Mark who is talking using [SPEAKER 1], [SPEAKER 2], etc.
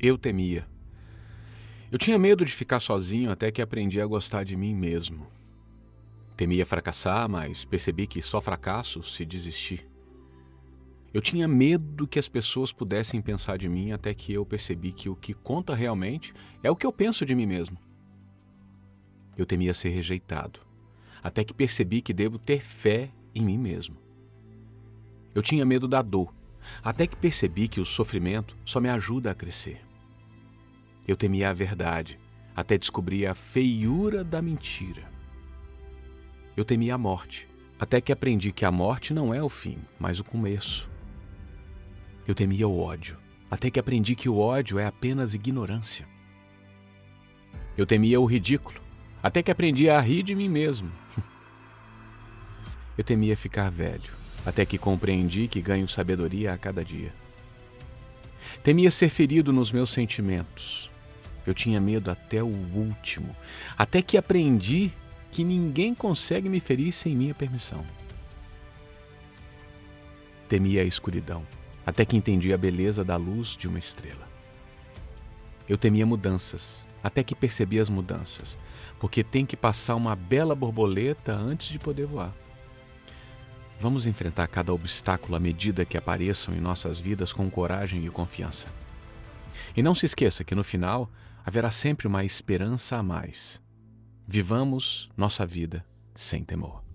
[SPEAKER 1] Eu temia. Eu tinha medo de ficar sozinho até que aprendi a gostar de mim mesmo. Temia fracassar, mas percebi que só fracasso se desistir. Eu tinha medo que as pessoas pudessem pensar de mim até que eu percebi que o que conta realmente é o que eu penso de mim mesmo. Eu temia ser rejeitado, até que percebi que devo ter fé em mim mesmo. Eu tinha medo da dor, até que percebi que o sofrimento só me ajuda a crescer. Eu temia a verdade, até descobrir a feiura da mentira. Eu temia a morte, até que aprendi que a morte não é o fim, mas o começo. Eu temia o ódio, até que aprendi que o ódio é apenas ignorância. Eu temia o ridículo, até que aprendi a rir de mim mesmo. Eu temia ficar velho, até que compreendi que ganho sabedoria a cada dia. Temia ser ferido nos meus sentimentos, eu tinha medo até o último, até que aprendi que ninguém consegue me ferir sem minha permissão. Temia a escuridão, até que entendi a beleza da luz de uma estrela. Eu temia mudanças, até que percebi as mudanças, porque tem que passar uma bela borboleta antes de poder voar. Vamos enfrentar cada obstáculo à medida que apareçam em nossas vidas com coragem e confiança. E não se esqueça que no final haverá sempre uma esperança a mais. Vivamos nossa vida sem temor.